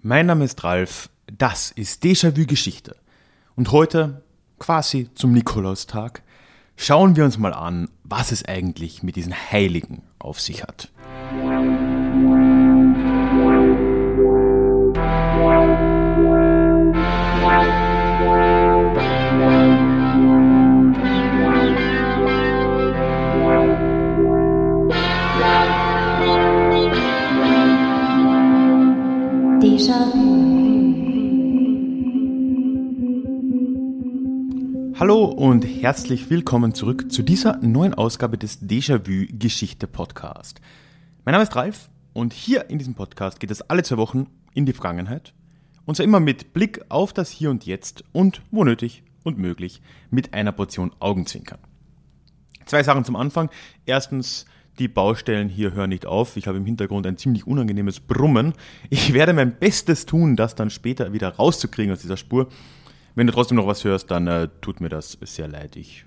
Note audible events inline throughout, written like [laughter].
Mein Name ist Ralf, das ist Déjà-vu Geschichte. Und heute, quasi zum Nikolaustag, schauen wir uns mal an, was es eigentlich mit diesen Heiligen auf sich hat. Hallo und herzlich willkommen zurück zu dieser neuen Ausgabe des Déjà-vu Geschichte Podcast. Mein Name ist Ralf und hier in diesem Podcast geht es alle zwei Wochen in die Vergangenheit und zwar immer mit Blick auf das Hier und Jetzt und wo nötig und möglich mit einer Portion Augenzwinkern. Zwei Sachen zum Anfang. Erstens, die Baustellen hier hören nicht auf. Ich habe im Hintergrund ein ziemlich unangenehmes Brummen. Ich werde mein Bestes tun, das dann später wieder rauszukriegen aus dieser Spur. Wenn du trotzdem noch was hörst, dann äh, tut mir das sehr leid. Ich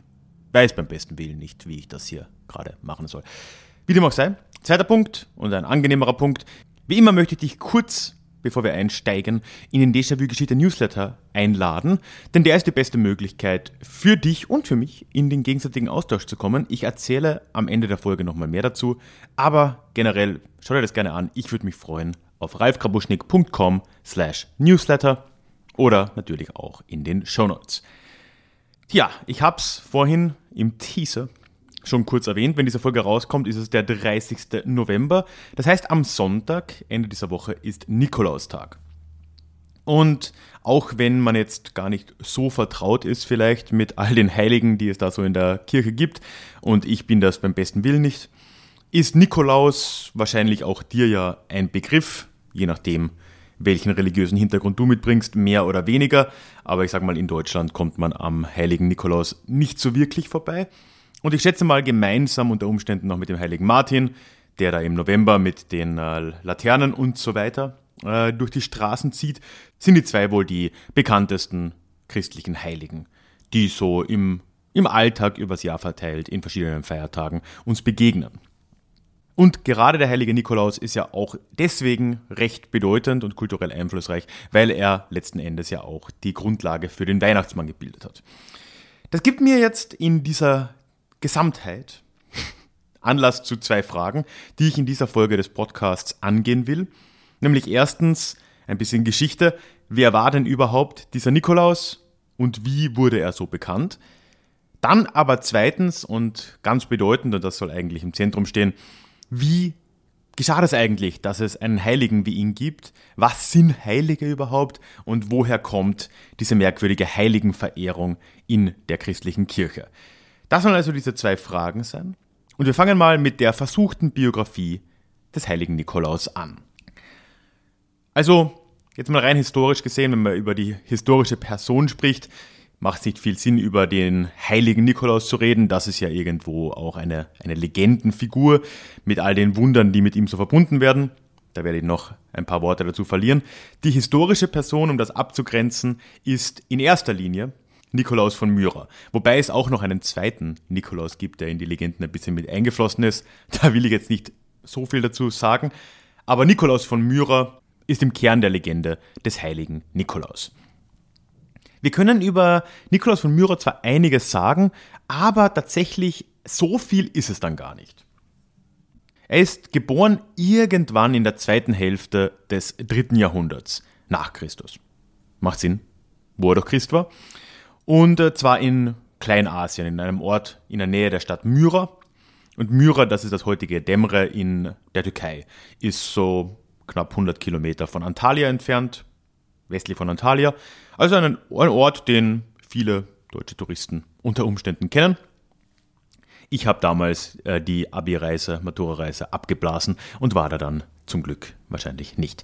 weiß beim besten Willen nicht, wie ich das hier gerade machen soll. Wie dem auch sei, zweiter Punkt und ein angenehmerer Punkt. Wie immer möchte ich dich kurz, bevor wir einsteigen, in den Déjà-vu-Geschichte Newsletter einladen, denn der ist die beste Möglichkeit für dich und für mich in den gegenseitigen Austausch zu kommen. Ich erzähle am Ende der Folge nochmal mehr dazu, aber generell schau dir das gerne an. Ich würde mich freuen auf ralfkrabuschnick.com slash newsletter oder natürlich auch in den Show Notes. Ja, ich habe es vorhin im Teaser schon kurz erwähnt. Wenn diese Folge rauskommt, ist es der 30. November. Das heißt, am Sonntag, Ende dieser Woche, ist Nikolaustag. Und auch wenn man jetzt gar nicht so vertraut ist vielleicht mit all den Heiligen, die es da so in der Kirche gibt, und ich bin das beim besten Willen nicht, ist Nikolaus wahrscheinlich auch dir ja ein Begriff, je nachdem, welchen religiösen Hintergrund du mitbringst, mehr oder weniger. Aber ich sage mal, in Deutschland kommt man am heiligen Nikolaus nicht so wirklich vorbei. Und ich schätze mal gemeinsam unter Umständen noch mit dem heiligen Martin, der da im November mit den äh, Laternen und so weiter äh, durch die Straßen zieht, sind die zwei wohl die bekanntesten christlichen Heiligen, die so im, im Alltag übers Jahr verteilt in verschiedenen Feiertagen uns begegnen. Und gerade der heilige Nikolaus ist ja auch deswegen recht bedeutend und kulturell einflussreich, weil er letzten Endes ja auch die Grundlage für den Weihnachtsmann gebildet hat. Das gibt mir jetzt in dieser Gesamtheit Anlass zu zwei Fragen, die ich in dieser Folge des Podcasts angehen will. Nämlich erstens ein bisschen Geschichte. Wer war denn überhaupt dieser Nikolaus und wie wurde er so bekannt? Dann aber zweitens und ganz bedeutend, und das soll eigentlich im Zentrum stehen, wie geschah das eigentlich, dass es einen Heiligen wie ihn gibt? Was sind Heilige überhaupt? Und woher kommt diese merkwürdige Heiligenverehrung in der christlichen Kirche? Das sollen also diese zwei Fragen sein. Und wir fangen mal mit der versuchten Biografie des heiligen Nikolaus an. Also, jetzt mal rein historisch gesehen, wenn man über die historische Person spricht, macht es nicht viel Sinn, über den heiligen Nikolaus zu reden. Das ist ja irgendwo auch eine, eine Legendenfigur mit all den Wundern, die mit ihm so verbunden werden. Da werde ich noch ein paar Worte dazu verlieren. Die historische Person, um das abzugrenzen, ist in erster Linie Nikolaus von Myra. Wobei es auch noch einen zweiten Nikolaus gibt, der in die Legenden ein bisschen mit eingeflossen ist. [laughs] Da will ich jetzt nicht so viel dazu sagen. Aber Nikolaus von Myra ist im Kern der Legende des heiligen Nikolaus. Wir können über Nikolaus von Myra zwar einiges sagen, aber tatsächlich so viel ist es dann gar nicht. Er ist geboren irgendwann in der zweiten Hälfte des dritten Jahrhunderts nach Christus. Macht Sinn, wo er doch Christ war. Und äh, zwar in Kleinasien, in einem Ort in der Nähe der Stadt Myra. Und Myra, das ist das heutige Demre in der Türkei, ist so knapp 100 Kilometer von Antalya entfernt, westlich von Antalya. Also ein, ein Ort, den viele deutsche Touristen unter Umständen kennen. Ich habe damals äh, die Abi-Reise, Matura-Reise abgeblasen und war da dann zum Glück wahrscheinlich nicht.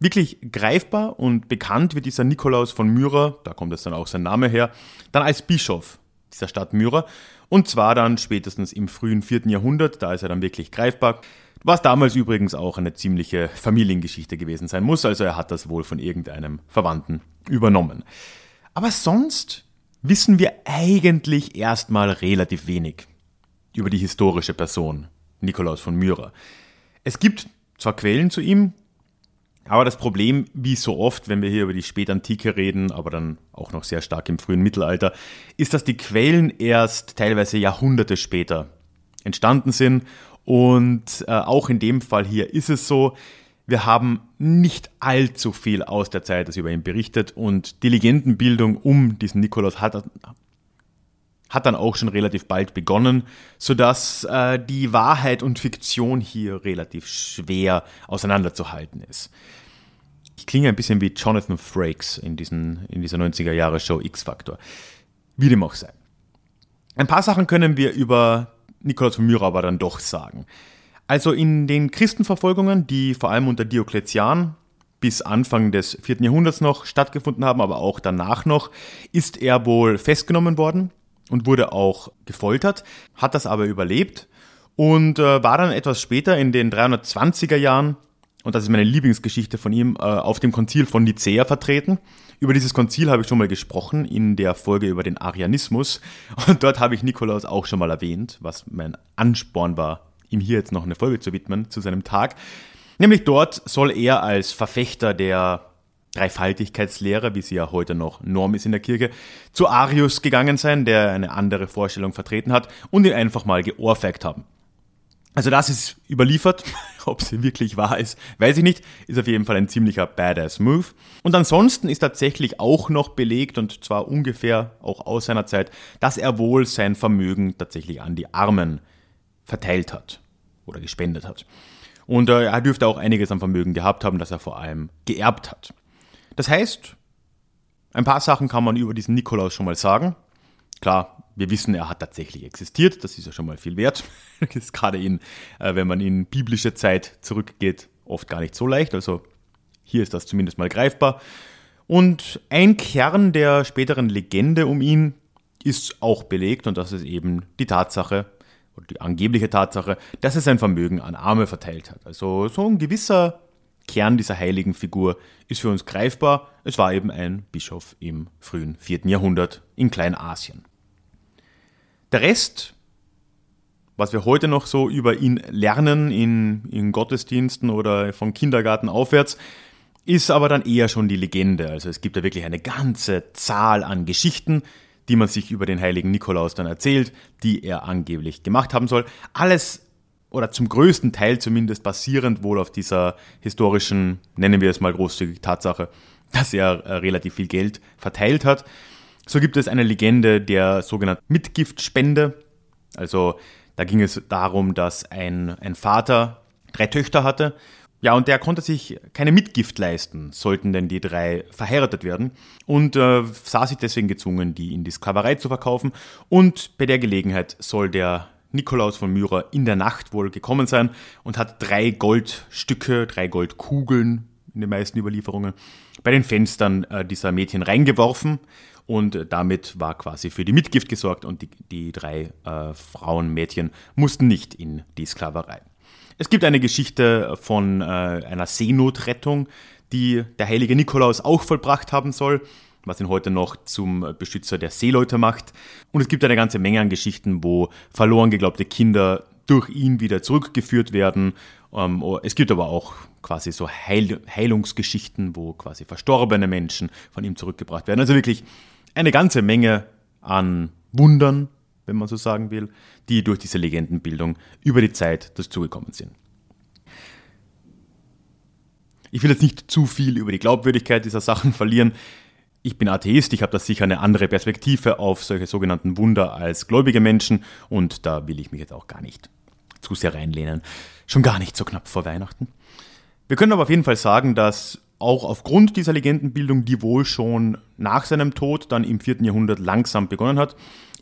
Wirklich greifbar und bekannt wird dieser Nikolaus von Myra, da kommt jetzt dann auch sein Name her, dann als Bischof dieser Stadt Myra. Und zwar dann spätestens im frühen 4. Jahrhundert, da ist er dann wirklich greifbar. Was damals übrigens auch eine ziemliche Familiengeschichte gewesen sein muss, also er hat das wohl von irgendeinem Verwandten übernommen. Aber sonst wissen wir eigentlich erstmal relativ wenig über die historische Person Nikolaus von Myra. Es gibt zwar Quellen zu ihm, aber das Problem, wie so oft, wenn wir hier über die Spätantike reden, aber dann auch noch sehr stark im frühen Mittelalter, ist, dass die Quellen erst teilweise Jahrhunderte später entstanden sind. Und äh, auch in dem Fall hier ist es so, wir haben nicht allzu viel aus der Zeit, das über ihn berichtet. Und die Legendenbildung um diesen Nikolaus hat, hat dann auch schon relativ bald begonnen, sodass äh, die Wahrheit und Fiktion hier relativ schwer auseinanderzuhalten ist. Ich klinge ein bisschen wie Jonathan Frakes in, diesen, in dieser 90er-Jahre-Show X-Factor. Wie dem auch sei. Ein paar Sachen können wir über Nikolaus von Myra aber dann doch sagen. Also in den Christenverfolgungen, die vor allem unter Diokletian bis Anfang des 4. Jahrhunderts noch stattgefunden haben, aber auch danach noch, ist er wohl festgenommen worden und wurde auch gefoltert, hat das aber überlebt und äh, war dann etwas später in den 320er Jahren, und das ist meine Lieblingsgeschichte von ihm, äh, auf dem Konzil von Nicea vertreten. Über dieses Konzil habe ich schon mal gesprochen in der Folge über den Arianismus [laughs] und dort habe ich Nikolaus auch schon mal erwähnt, was mein Ansporn war, ihm hier jetzt noch eine Folge zu widmen zu seinem Tag. Nämlich dort soll er als Verfechter der Dreifaltigkeitslehre, wie sie ja heute noch Norm ist in der Kirche, zu Arius gegangen sein, der eine andere Vorstellung vertreten hat und ihn einfach mal geohrfeigt haben. Also das ist überliefert, [laughs] ob sie wirklich wahr ist, weiß ich nicht, ist auf jeden Fall ein ziemlicher badass Move. Und ansonsten ist tatsächlich auch noch belegt, und zwar ungefähr auch aus seiner Zeit, dass er wohl sein Vermögen tatsächlich an die Armen verteilt hat oder gespendet hat. Und äh, er dürfte auch einiges an Vermögen gehabt haben, das er vor allem geerbt hat. Das heißt, ein paar Sachen kann man über diesen Nikolaus schon mal sagen. Klar, wir wissen, er hat tatsächlich existiert, das ist ja schon mal viel wert. [laughs] Das ist gerade in, äh, wenn man in biblische Zeit zurückgeht, oft gar nicht so leicht. Also hier ist das zumindest mal greifbar. Und ein Kern der späteren Legende um ihn ist auch belegt und das ist eben die Tatsache, oder die angebliche Tatsache, dass er sein Vermögen an Arme verteilt hat. Also so ein gewisser Kern dieser heiligen Figur ist für uns greifbar. Es war eben ein Bischof im frühen 4. Jahrhundert in Kleinasien. Der Rest, was wir heute noch so über ihn lernen in, in Gottesdiensten oder vom Kindergarten aufwärts, ist aber dann eher schon die Legende. Also es gibt da wirklich eine ganze Zahl an Geschichten, die man sich über den heiligen Nikolaus dann erzählt, die er angeblich gemacht haben soll. Alles oder zum größten Teil zumindest basierend wohl auf dieser historischen, nennen wir es mal großzügig, Tatsache, dass er äh, relativ viel Geld verteilt hat. So gibt es eine Legende der sogenannten Mitgiftspende. Also da ging es darum, dass ein, ein Vater drei Töchter hatte. Ja, und der konnte sich keine Mitgift leisten, sollten denn die drei verheiratet werden. Und äh, sah sich deswegen gezwungen, die in die Sklaverei zu verkaufen. Und bei der Gelegenheit soll der Nikolaus von Myra in der Nacht wohl gekommen sein und hat drei Goldstücke, drei Goldkugeln in den meisten Überlieferungen bei den Fenstern äh, dieser Mädchen reingeworfen und äh, damit war quasi für die Mitgift gesorgt und die, die drei äh, Frauen, Mädchen mussten nicht in die Sklaverei. Es gibt eine Geschichte von äh, einer Seenotrettung, die der heilige Nikolaus auch vollbracht haben soll was ihn heute noch zum Beschützer der Seeleute macht. Und es gibt eine ganze Menge an Geschichten, wo verloren geglaubte Kinder durch ihn wieder zurückgeführt werden. Ähm, oh, es gibt aber auch quasi so Heil Heilungsgeschichten, wo quasi verstorbene Menschen von ihm zurückgebracht werden. Also wirklich eine ganze Menge an Wundern, wenn man so sagen will, die durch diese Legendenbildung über die Zeit dazugekommen sind. Ich will jetzt nicht zu viel über die Glaubwürdigkeit dieser Sachen [laughs] verlieren ich bin Atheist, ich habe da sicher eine andere Perspektive auf solche sogenannten Wunder als gläubige Menschen und da will ich mich jetzt auch gar nicht zu sehr reinlehnen. Schon gar nicht so knapp vor Weihnachten. Wir können aber auf jeden Fall sagen, dass auch aufgrund dieser Legendenbildung, die wohl schon nach seinem Tod dann im 4. Jahrhundert langsam begonnen hat,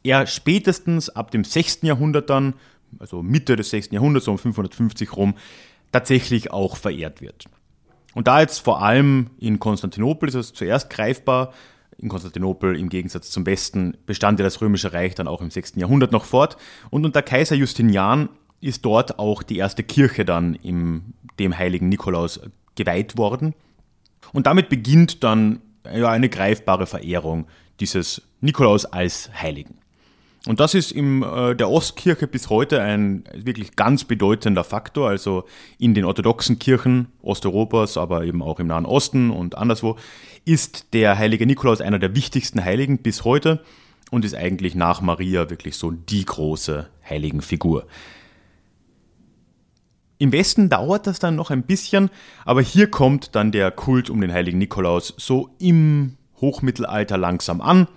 er spätestens ab dem 6. Jahrhundert dann also Mitte des 6. Jahrhunderts, um 550 rum, tatsächlich auch verehrt wird. Und da jetzt vor allem in Konstantinopel ist es zuerst greifbar, in Konstantinopel im Gegensatz zum Westen bestand ja das Römische Reich dann auch im 6. Jahrhundert noch fort. Und unter Kaiser Justinian ist dort auch die erste Kirche dann im, dem heiligen Nikolaus geweiht worden. Und damit beginnt dann ja, eine greifbare Verehrung dieses Nikolaus als Heiligen. Und das ist in äh, der Ostkirche bis heute ein wirklich ganz bedeutender Faktor. Also in den orthodoxen Kirchen Osteuropas, aber eben auch im Nahen Osten und anderswo, ist der heilige Nikolaus einer der wichtigsten Heiligen bis heute und ist eigentlich nach Maria wirklich so die große Heiligenfigur. Im Westen dauert das dann noch ein bisschen, aber hier kommt dann der Kult um den heiligen Nikolaus so im Hochmittelalter langsam an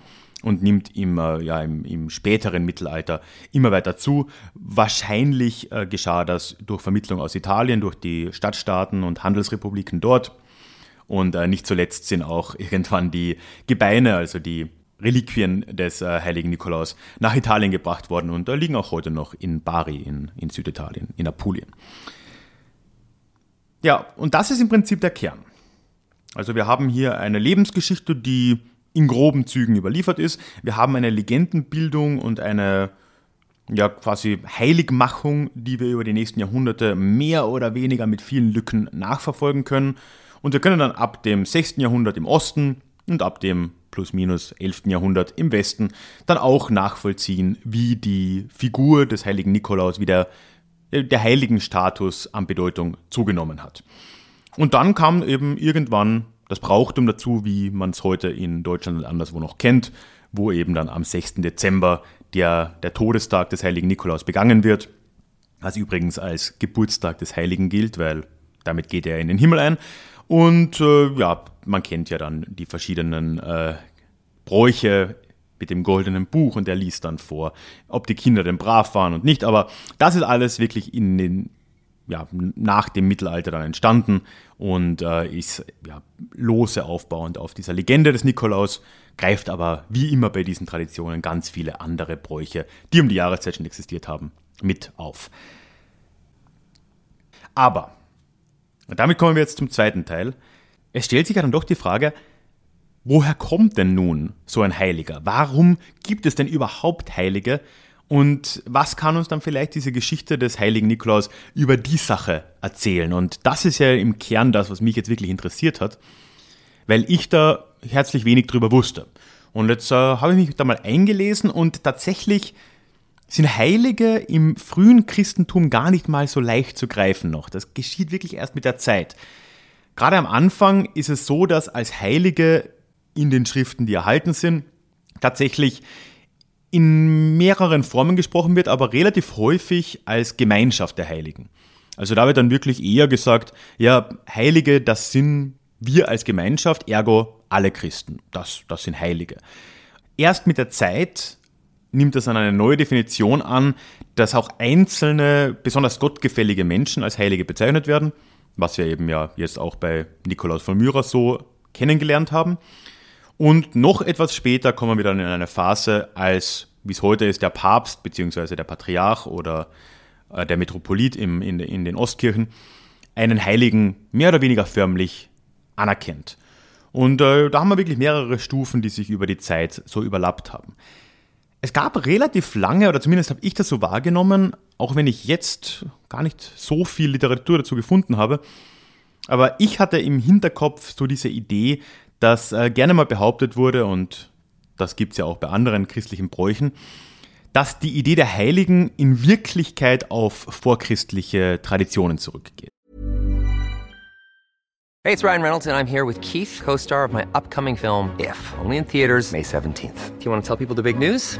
und nimmt immer, ja, im, im, späteren Mittelalter immer weiter zu. Wahrscheinlich äh, geschah das durch Vermittlung aus Italien, durch die Stadtstaaten und Handelsrepubliken dort. Und äh, nicht zuletzt sind auch [laughs] irgendwann die Gebeine, also die Reliquien des äh, heiligen Nikolaus, nach Italien gebracht worden und äh, liegen auch heute noch in Bari in, in Süditalien, in Apulien. Ja, und das ist im Prinzip der Kern. Also wir haben hier eine Lebensgeschichte, die in groben Zügen überliefert ist. Wir haben eine Legendenbildung und eine ja, quasi Heiligmachung, die wir über die nächsten Jahrhunderte mehr oder weniger mit vielen Lücken nachverfolgen können. Und wir können dann ab dem 6. Jahrhundert im Osten und ab dem plus minus 11. Jahrhundert im Westen dann auch nachvollziehen, wie die Figur des heiligen Nikolaus, wie der, der heiligen Status an Bedeutung zugenommen hat. Und dann kam eben irgendwann das Brauchtum dazu, wie man es heute in Deutschland und anderswo noch kennt, wo eben dann am 6. Dezember der, der Todestag des heiligen Nikolaus begangen wird, was übrigens als Geburtstag des Heiligen gilt, weil damit geht er in den Himmel ein. Und äh, ja, man kennt ja dann die verschiedenen äh, Bräuche mit dem goldenen Buch und der liest dann vor, ob die Kinder denn brav waren und nicht. Aber das ist alles wirklich in den ja, nach dem Mittelalter dann entstanden und äh, ist ja, lose aufbauend auf dieser Legende des Nikolaus, greift aber wie immer bei diesen Traditionen ganz viele andere Bräuche, die um die Jahreszeit schon existiert haben, mit auf. Aber, und damit kommen wir jetzt zum zweiten Teil, es stellt sich ja dann doch die Frage, woher kommt denn nun so ein Heiliger? Warum gibt es denn überhaupt Heilige? Und was kann uns dann vielleicht diese Geschichte des heiligen Nikolaus über die Sache erzählen? Und das ist ja im Kern das, was mich jetzt wirklich interessiert hat, weil ich da herzlich wenig drüber wusste. Und jetzt äh, habe ich mich da mal eingelesen und tatsächlich sind Heilige im frühen Christentum gar nicht mal so leicht zu greifen noch. Das geschieht wirklich erst mit der Zeit. Gerade am Anfang ist es so, dass als Heilige in den Schriften, die erhalten sind, tatsächlich in mehreren Formen gesprochen wird, aber relativ häufig als Gemeinschaft der Heiligen. Also da wird dann wirklich eher gesagt, ja, Heilige, das sind wir als Gemeinschaft, ergo alle Christen. Das, das sind Heilige. Erst mit der Zeit nimmt das dann eine neue Definition an, dass auch einzelne, besonders gottgefällige Menschen als Heilige bezeichnet werden, was wir eben ja jetzt auch bei Nikolaus von Myra so kennengelernt haben. Und noch etwas später kommen wir dann in eine Phase, als, wie es heute ist, der Papst bzw. der Patriarch oder äh, der Metropolit im, in, in den Ostkirchen einen Heiligen mehr oder weniger förmlich anerkennt. Und äh, da haben wir wirklich mehrere Stufen, die sich über die Zeit so überlappt haben. Es gab relativ lange, oder zumindest habe ich das so wahrgenommen, auch wenn ich jetzt gar nicht so viel Literatur dazu gefunden habe, aber ich hatte im Hinterkopf so diese Idee, dass äh, gerne mal behauptet wurde, und das gibt es ja auch bei anderen christlichen Bräuchen, dass die Idee der Heiligen in Wirklichkeit auf vorchristliche Traditionen zurückgeht. Hey, it's Ryan Reynolds and I'm here with Keith, co-star of my upcoming film If, only in theaters May 17th. Do you want to tell people the big news?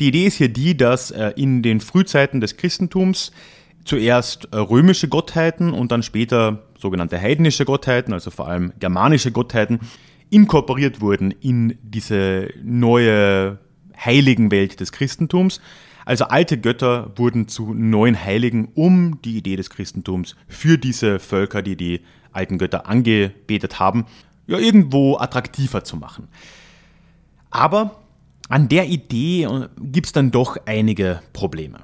Die Idee ist hier die, dass äh, in den Frühzeiten des Christentums zuerst äh, römische Gottheiten und dann später sogenannte heidnische Gottheiten, also vor allem germanische Gottheiten, inkorporiert wurden in diese neue heiligen Welt des Christentums. Also alte Götter wurden zu neuen Heiligen, um die Idee des Christentums für diese Völker, die die alten Götter angebetet haben, ja irgendwo attraktiver zu machen. Aber an der Idee äh, gibt es dann doch einige Probleme.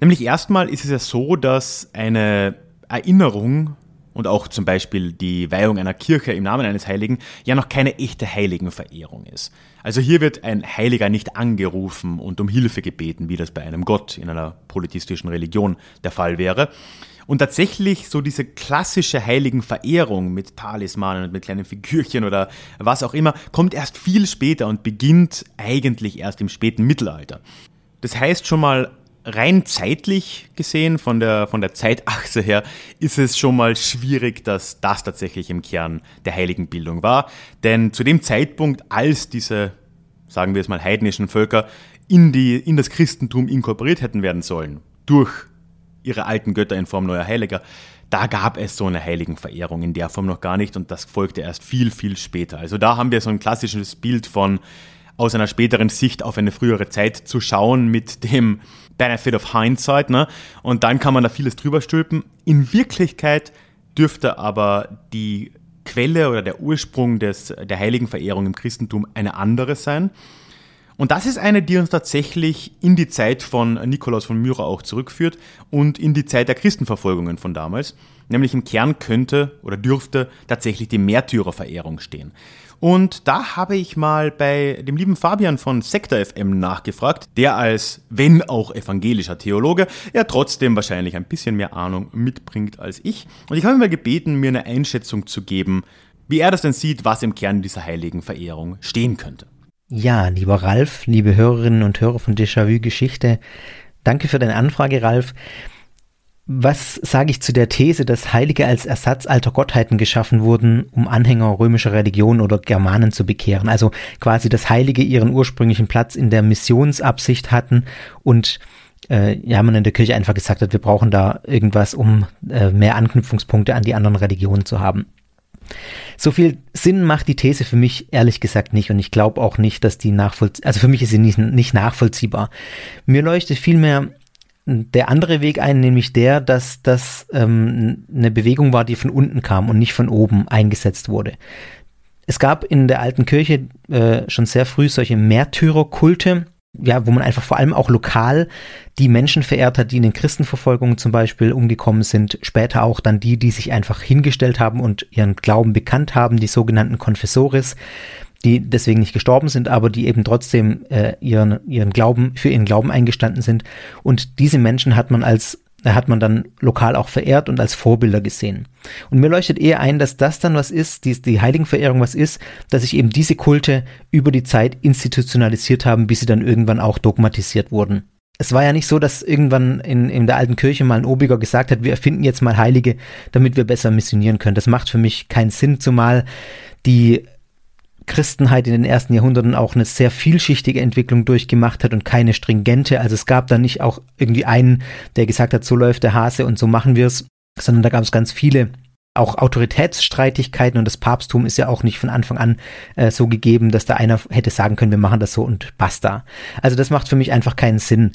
Nämlich erstmal ist es ja so, dass eine Erinnerung und auch zum Beispiel die Weihung einer Kirche im Namen eines Heiligen ja noch keine echte Heiligenverehrung ist. Also hier wird ein Heiliger nicht angerufen und um Hilfe gebeten, wie das bei einem Gott in einer politistischen Religion der Fall wäre. Und tatsächlich so diese klassische Heiligenverehrung mit Talismanen und mit kleinen Figürchen oder was auch immer, kommt erst viel später und beginnt eigentlich erst im späten Mittelalter. Das heißt schon mal, rein zeitlich gesehen, von der, von der Zeitachse her, ist es schon mal schwierig, dass das tatsächlich im Kern der Heiligenbildung war. Denn zu dem Zeitpunkt, als diese, sagen wir es mal, heidnischen Völker in, die, in das Christentum inkorporiert hätten werden sollen, durch ihre alten Götter in Form neuer Heiliger, da gab es so eine Heiligenverehrung in der Form noch gar nicht und das folgte erst viel, viel später. Also da haben wir so ein klassisches Bild von aus einer späteren Sicht auf eine frühere Zeit zu schauen mit dem Benefit of Hindsight. Ne? Und dann kann man da vieles drüber stülpen. In Wirklichkeit dürfte aber die Quelle oder der Ursprung des, der Heiligenverehrung im Christentum eine andere sein. Und das ist eine, die uns tatsächlich in die Zeit von Nikolaus von Myra auch zurückführt und in die Zeit der Christenverfolgungen von damals. Nämlich im Kern könnte oder dürfte tatsächlich die Märtyrerverehrung stehen. Und da habe ich mal bei dem lieben Fabian von Sektor FM nachgefragt, der als, wenn auch evangelischer Theologe, ja trotzdem wahrscheinlich ein bisschen mehr Ahnung mitbringt als ich. Und ich habe ihn mal gebeten, mir eine Einschätzung zu geben, wie er das denn sieht, was im Kern dieser heiligen Verehrung stehen könnte. Ja, lieber Ralf, liebe Hörerinnen und Hörer von Déjà-vu Geschichte, danke für deine Anfrage, Ralf. Was sage ich zu der These, dass Heilige als Ersatz alter Gottheiten geschaffen wurden, um Anhänger römischer Religion oder Germanen zu bekehren? Also quasi, dass Heilige ihren ursprünglichen Platz in der Missionsabsicht hatten und äh, ja, man in der Kirche einfach gesagt hat, wir brauchen da irgendwas, um äh, mehr Anknüpfungspunkte an die anderen Religionen zu haben. So viel Sinn macht die These für mich ehrlich gesagt nicht und ich glaube auch nicht, dass die nachvollziehbar, also für mich ist sie nicht, nicht nachvollziehbar. Mir leuchtet vielmehr der andere Weg ein, nämlich der, dass das ähm, eine Bewegung war, die von unten kam und nicht von oben eingesetzt wurde. Es gab in der alten Kirche äh, schon sehr früh solche Märtyrerkulte, ja, wo man einfach vor allem auch lokal die Menschen verehrt hat, die in den Christenverfolgungen zum Beispiel umgekommen sind, später auch dann die, die sich einfach hingestellt haben und ihren Glauben bekannt haben, die sogenannten Confessores die deswegen nicht gestorben sind, aber die eben trotzdem äh, ihren, ihren Glauben, für ihren Glauben eingestanden sind. Und diese Menschen hat man als hat man dann lokal auch verehrt und als Vorbilder gesehen. Und mir leuchtet eher ein, dass das dann was ist, die, die Heiligenverehrung was ist, dass sich eben diese Kulte über die Zeit institutionalisiert haben, bis sie dann irgendwann auch dogmatisiert wurden. Es war ja nicht so, dass irgendwann in, in der alten Kirche mal ein Obiger gesagt hat, wir erfinden jetzt mal Heilige, damit wir besser missionieren können. Das macht für mich keinen Sinn, zumal die Christenheit in den ersten Jahrhunderten auch eine sehr vielschichtige Entwicklung durchgemacht hat und keine stringente. Also es gab da nicht auch irgendwie einen, der gesagt hat, so läuft der Hase und so machen wir es, sondern da gab es ganz viele auch Autoritätsstreitigkeiten und das Papsttum ist ja auch nicht von Anfang an äh, so gegeben, dass da einer hätte sagen können, wir machen das so und basta. Also das macht für mich einfach keinen Sinn.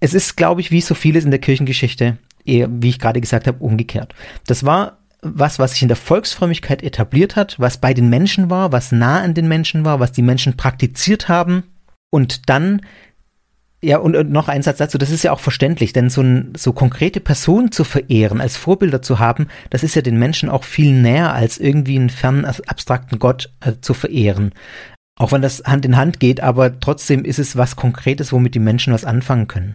Es ist, glaube ich, wie so vieles in der Kirchengeschichte, eher, wie ich gerade gesagt habe, umgekehrt. Das war was, was sich in der Volksfrömmigkeit etabliert hat, was bei den Menschen war, was nah an den Menschen war, was die Menschen praktiziert haben und dann ja, und, und noch ein Satz dazu, das ist ja auch verständlich, denn so, ein, so konkrete Personen zu verehren, als Vorbilder zu haben, das ist ja den Menschen auch viel näher, als irgendwie einen fernen, abstrakten Gott äh, zu verehren. Auch wenn das Hand in Hand geht, aber trotzdem ist es was Konkretes, womit die Menschen was anfangen können.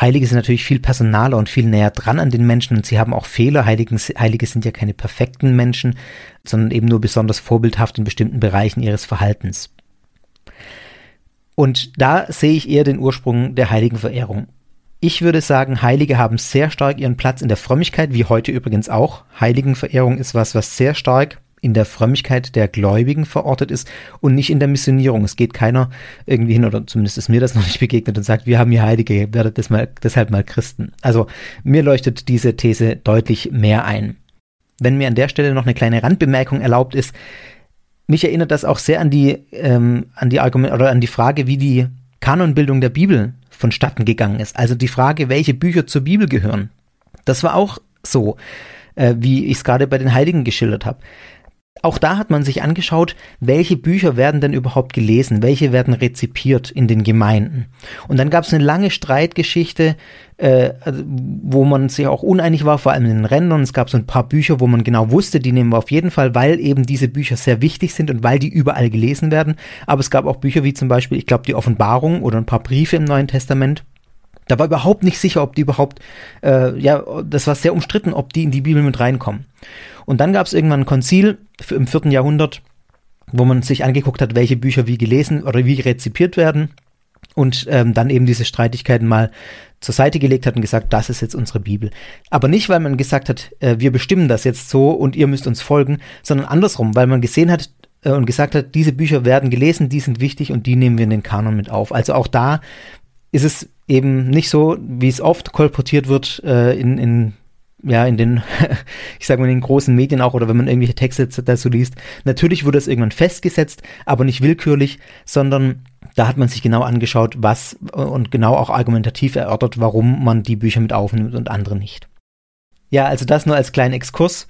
Heilige sind natürlich viel personaler und viel näher dran an den Menschen und sie haben auch Fehler. Heiligen, Heilige sind ja keine perfekten Menschen, sondern eben nur besonders vorbildhaft in bestimmten Bereichen ihres Verhaltens. Und da sehe ich eher den Ursprung der Heiligenverehrung. Ich würde sagen, Heilige haben sehr stark ihren Platz in der Frömmigkeit, wie heute übrigens auch. Heiligenverehrung ist was, was sehr stark in der Frömmigkeit der Gläubigen verortet ist und nicht in der Missionierung. Es geht keiner irgendwie hin, oder zumindest ist mir das [laughs] noch nicht begegnet und sagt, wir haben hier Heilige, werdet deshalb mal Christen. Also mir leuchtet diese These deutlich mehr ein. Wenn mir an der Stelle noch eine kleine Randbemerkung erlaubt ist, mich erinnert das auch sehr an die, ähm, an die Argument oder an die Frage, wie die Kanonbildung der Bibel vonstatten gegangen ist. Also die Frage, welche Bücher zur Bibel gehören. Das war auch so, äh, wie ich es gerade bei den Heiligen geschildert habe. Auch da hat man sich angeschaut, welche Bücher werden denn überhaupt gelesen, welche werden rezipiert in den Gemeinden. Und dann gab es eine lange Streitgeschichte, äh, also, wo man sich auch uneinig war, vor allem in den Rändern. Es gab so ein paar Bücher, wo man genau wusste, die nehmen wir auf jeden Fall, weil eben diese Bücher sehr wichtig sind und weil die überall gelesen werden. Aber es gab auch Bücher wie zum Beispiel, ich glaube, die Offenbarung oder ein paar Briefe im Neuen Testament. Da war überhaupt nicht sicher, ob die überhaupt, äh, ja, das war sehr umstritten, ob die in die Bibel mit reinkommen. Und dann gab es irgendwann ein Konzil im vierten Jahrhundert, wo man sich angeguckt hat, welche Bücher wie gelesen oder wie rezipiert werden und ähm, dann eben diese Streitigkeiten mal zur Seite gelegt hat und gesagt, das ist jetzt unsere Bibel. Aber nicht, weil man gesagt hat, äh, wir bestimmen das jetzt so und ihr müsst uns folgen, sondern andersrum, weil man gesehen hat äh, und gesagt hat, diese Bücher werden gelesen, die sind wichtig und die nehmen wir in den Kanon mit auf. Also auch da ist es eben nicht so, wie es oft kolportiert wird äh, in, in ja, in den, [laughs] ich sag mal, in den großen Medien auch oder wenn man irgendwelche Texte dazu liest. Natürlich wurde es irgendwann festgesetzt, aber nicht willkürlich, sondern da hat man sich genau angeschaut, was und genau auch argumentativ erörtert, warum man die Bücher mit aufnimmt und andere nicht. Ja, also das nur als kleinen Exkurs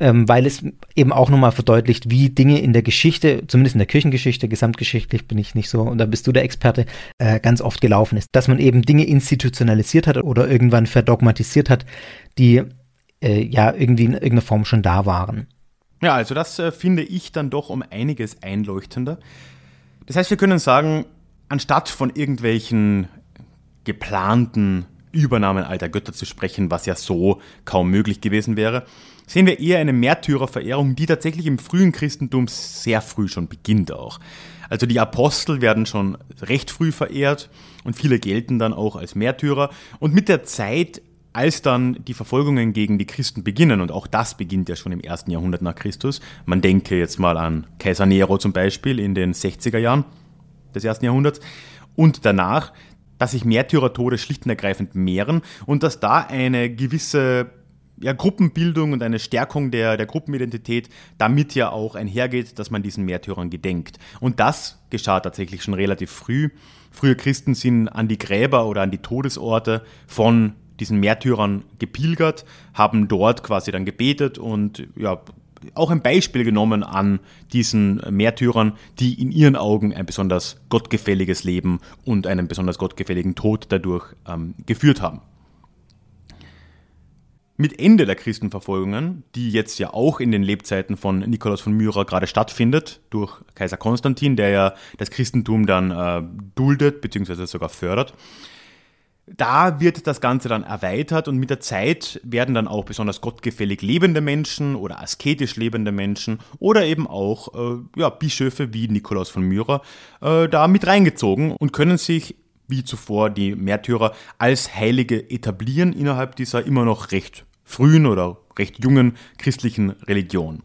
ähm, weil es eben auch nochmal verdeutlicht, wie Dinge in der Geschichte, zumindest in der Kirchengeschichte, gesamtgeschichtlich bin ich nicht so, und da bist du der Experte, äh, ganz oft gelaufen ist. Dass man eben Dinge institutionalisiert hat oder irgendwann verdogmatisiert hat, die äh, ja irgendwie in irgendeiner Form schon da waren. Ja, also das äh, finde ich dann doch um einiges einleuchtender. Das heißt, wir können sagen, anstatt von irgendwelchen geplanten Übernahmen alter Götter zu sprechen, was ja so kaum möglich gewesen wäre, sehen wir eher eine Märtyrerverehrung, die tatsächlich im frühen Christentum sehr früh schon beginnt auch. Also die Apostel werden schon recht früh verehrt und viele gelten dann auch als Märtyrer. Und mit der Zeit, als dann die Verfolgungen gegen die Christen beginnen, und auch das beginnt ja schon im ersten Jahrhundert nach Christus, man denke jetzt mal an Kaiser Nero zum Beispiel in den 60er Jahren des ersten Jahrhunderts, und danach, dass sich Märtyrertode schlicht und ergreifend mehren und dass da eine gewisse ja, Gruppenbildung und eine Stärkung der, der Gruppenidentität damit ja auch einhergeht, dass man diesen Märtyrern gedenkt. Und das geschah tatsächlich schon relativ früh. Frühe Christen sind an die Gräber oder an die Todesorte von diesen Märtyrern gepilgert, haben dort quasi dann gebetet und ja, auch ein Beispiel genommen an diesen Märtyrern, die in ihren Augen ein besonders gottgefälliges Leben und einen besonders gottgefälligen Tod dadurch ähm, geführt haben. Mit Ende der Christenverfolgungen, die jetzt ja auch in den Lebzeiten von Nikolaus von Myra gerade stattfindet, durch Kaiser Konstantin, der ja das Christentum dann äh, duldet bzw. sogar fördert, da wird das Ganze dann erweitert und mit der Zeit werden dann auch besonders gottgefällig lebende Menschen oder asketisch lebende Menschen oder eben auch äh, ja, Bischöfe wie Nikolaus von Myra äh, da mit reingezogen und können sich wie zuvor die Märtyrer als Heilige etablieren innerhalb dieser immer noch recht frühen oder recht jungen christlichen Religion.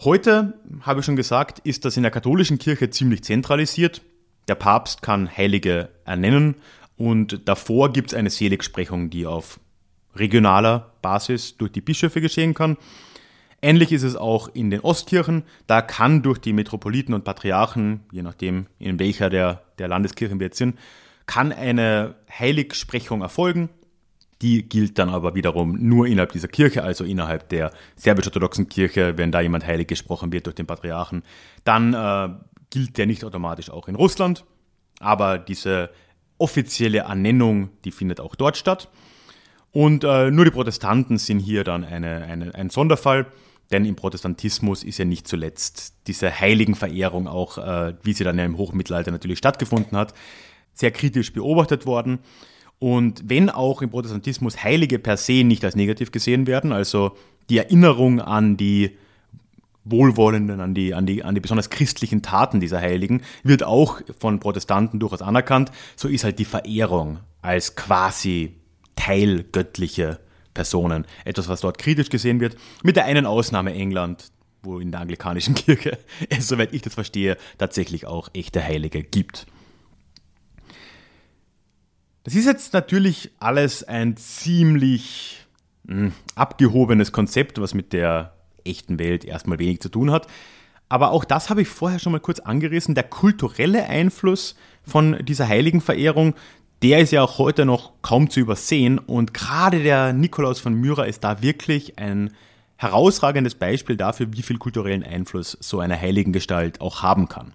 Heute, habe ich schon gesagt, ist das in der katholischen Kirche ziemlich zentralisiert. Der Papst kann Heilige ernennen und davor gibt es eine Seligsprechung, die auf regionaler Basis durch die Bischöfe geschehen kann. Ähnlich ist es auch in den Ostkirchen. Da kann durch die Metropoliten und Patriarchen, je nachdem in welcher der, der Landeskirchen wir jetzt sind, kann eine Heiligsprechung erfolgen. Die gilt dann aber wiederum nur innerhalb dieser Kirche, also innerhalb der serbisch-orthodoxen Kirche, wenn da jemand heilig gesprochen wird durch den Patriarchen, dann äh, gilt der nicht automatisch auch in Russland. Aber diese offizielle Ernennung, die findet auch dort statt. Und äh, nur die Protestanten sind hier dann eine, eine, ein Sonderfall, denn im Protestantismus ist ja nicht zuletzt diese Heiligenverehrung auch, äh, wie sie dann ja im Hochmittelalter natürlich stattgefunden hat, sehr kritisch beobachtet worden. Und wenn auch im Protestantismus Heilige per se nicht als negativ gesehen werden, also die Erinnerung an die wohlwollenden, an die, an die, an die besonders christlichen Taten dieser Heiligen, wird auch von Protestanten durchaus anerkannt, so ist halt die Verehrung als quasi teilgöttliche Personen. Etwas, was dort kritisch gesehen wird. Mit der einen Ausnahme England, wo in der anglikanischen [laughs] Kirche soweit ich das verstehe, tatsächlich auch echte Heilige gibt. Das ist jetzt natürlich alles ein ziemlich hm, abgehobenes Konzept, was mit der echten Welt erstmal wenig zu tun hat. Aber auch das habe ich vorher schon mal kurz angerissen. Der kulturelle Einfluss von dieser Heiligenverehrung, der ist ja auch heute noch kaum zu übersehen. Und gerade der Nikolaus von Myra ist da wirklich ein herausragendes Beispiel dafür, wie viel kulturellen Einfluss so eine Heiligengestalt auch haben kann.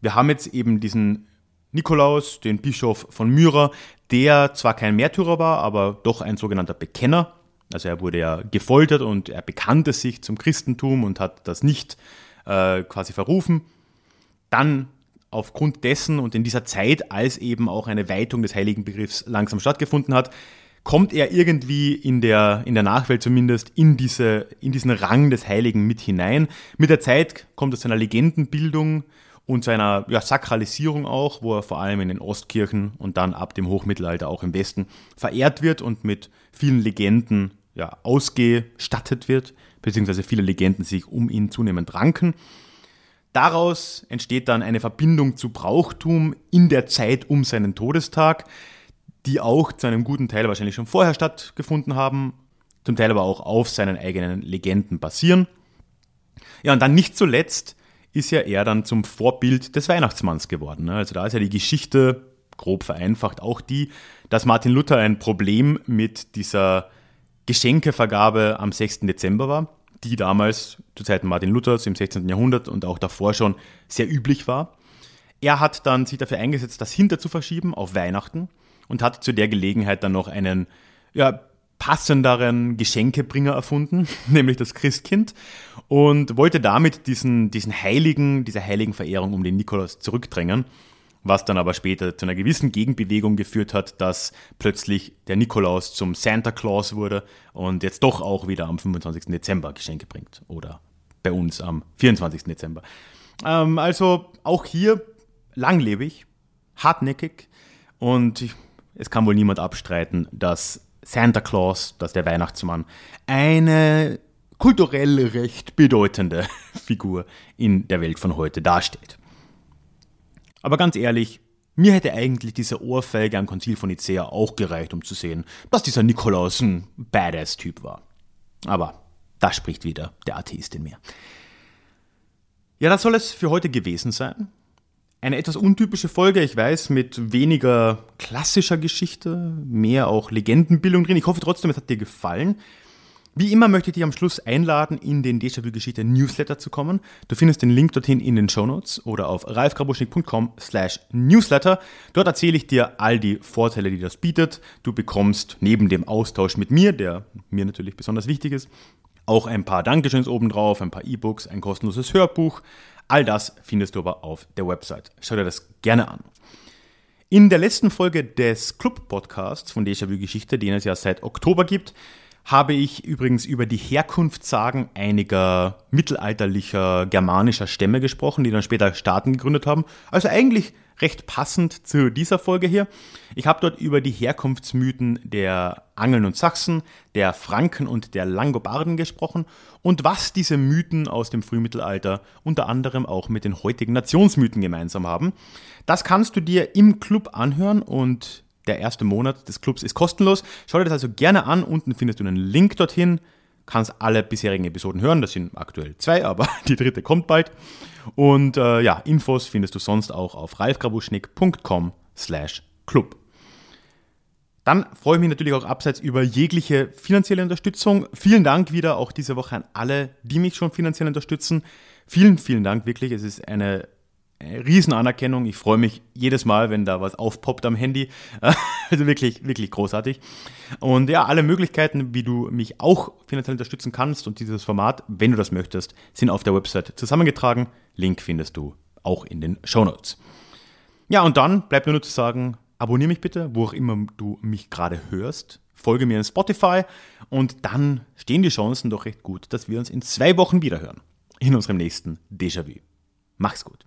Wir haben jetzt eben diesen Nikolaus, den Bischof von Myra, der zwar kein Märtyrer war, aber doch ein sogenannter Bekenner. Also er wurde ja gefoltert und er bekannte sich zum Christentum und hat das nicht äh, quasi verrufen. Dann aufgrund dessen und in dieser Zeit, als eben auch eine Weitung des heiligen Begriffs langsam stattgefunden hat, kommt er irgendwie in der, in der Nachwelt zumindest in, diese, in diesen Rang des Heiligen mit hinein. Mit der Zeit kommt es zu einer Legendenbildung und zu einer ja, Sakralisierung auch, wo er vor allem in den Ostkirchen und dann ab dem Hochmittelalter auch im Westen verehrt wird und mit vielen Legenden ja, ausgestattet wird, beziehungsweise viele Legenden sich um ihn zunehmend ranken. Daraus entsteht dann eine Verbindung zu Brauchtum in der Zeit um seinen Todestag, die auch zu einem guten Teil wahrscheinlich schon vorher stattgefunden haben, zum Teil aber auch auf seinen eigenen Legenden basieren. Ja, und dann nicht zuletzt ist ja er dann zum Vorbild des Weihnachtsmanns geworden. Ne? Also da ist ja die Geschichte, grob vereinfacht, auch die, dass Martin Luther ein Problem mit dieser Geschenkevergabe am 6. Dezember war, die damals zu Zeiten Martin Luthers im 16. Jahrhundert und auch davor schon sehr üblich war. Er hat dann sich dafür eingesetzt, das hinter zu verschieben auf Weihnachten und hat zu der Gelegenheit dann noch einen ja, passenderen Geschenkebringer erfunden, [laughs] nämlich das Christkind, und wollte damit diesen, diesen heiligen, diese heiligen Verehrung um den Nikolaus zurückdrängen, was dann aber später zu einer gewissen Gegenbewegung geführt hat, dass plötzlich der Nikolaus zum Santa Claus wurde und jetzt doch auch wieder am 25. Dezember Geschenke bringt oder bei uns am 24. Dezember. Ähm, also auch hier langlebig, hartnäckig und es kann wohl niemand abstreiten, dass Santa Claus, dass der Weihnachtsmann, eine kulturell recht bedeutende [laughs] Figur in der Welt von heute darstellt. Aber ganz ehrlich, mir hätte eigentlich diese Ohrfeige am Konzil von Nicea auch gereicht, um zu sehen, dass dieser Nikolaus ein Badass-Typ war. Aber da spricht wieder der Atheist in mir. Ja, das soll es für heute gewesen sein. Eine etwas untypische Folge, ich weiß, mit weniger klassischer Geschichte, mehr auch Legendenbildung drin. Ich hoffe trotzdem, es hat dir gefallen. Wie immer möchte ich dich am Schluss einladen, in den Déjà-vu-Geschichte Newsletter zu kommen. Du findest den Link dorthin in den Show Notes oder auf ralfgrabuschnik.com slash newsletter. Dort erzähle ich dir all die Vorteile, die das bietet. Du bekommst neben dem Austausch mit mir, der mir natürlich besonders wichtig ist, auch ein paar Dankeschöns obendrauf, ein paar E-Books, ein kostenloses Hörbuch, All das findest du aber auf der Website. Schau dir das gerne an. In der letzten Folge des Club-Podcasts von Déjà-vu Geschichte, den es ja seit Oktober gibt, habe ich übrigens über die Herkunftssagen einiger mittelalterlicher germanischer Stämme gesprochen, die dann später Staaten gegründet haben. Also eigentlich recht passend zu dieser Folge hier. Ich habe dort über die Herkunftsmythen der Angeln und Sachsen, der Franken und der Langobarden gesprochen und was diese Mythen aus dem Frühmittelalter unter anderem auch mit den heutigen Nationsmythen gemeinsam haben. Das kannst du dir im Club anhören und der erste Monat des Clubs ist kostenlos. Schau dir das also gerne an. Unten findest du einen Link dorthin. Kannst alle bisherigen Episoden hören. Das sind aktuell zwei, aber [laughs] die dritte kommt bald. Und äh, ja, Infos findest du sonst auch auf ralfgrabuschnick.com slash club. Dann freue ich mich natürlich auch abseits über jegliche finanzielle Unterstützung. Vielen Dank wieder auch diese Woche an alle, die mich schon finanziell unterstützen. Vielen, vielen Dank wirklich. Es ist eine Riesenanerkennung. Ich freue mich jedes Mal, wenn da was aufpoppt am Handy. [laughs] Also wirklich, wirklich großartig. Und ja, alle Möglichkeiten, wie du mich auch finanziell unterstützen kannst und dieses Format, wenn du das möchtest, sind auf der Website zusammengetragen. Link findest du auch in den Show Notes. Ja, und dann bleibt mir nur zu sagen, abonniere mich bitte, wo auch immer du mich gerade hörst. Folge mir in Spotify und dann stehen die Chancen doch recht gut, dass wir uns in zwei Wochen wiederhören. In unserem nächsten Déjà-vu. Mach's gut.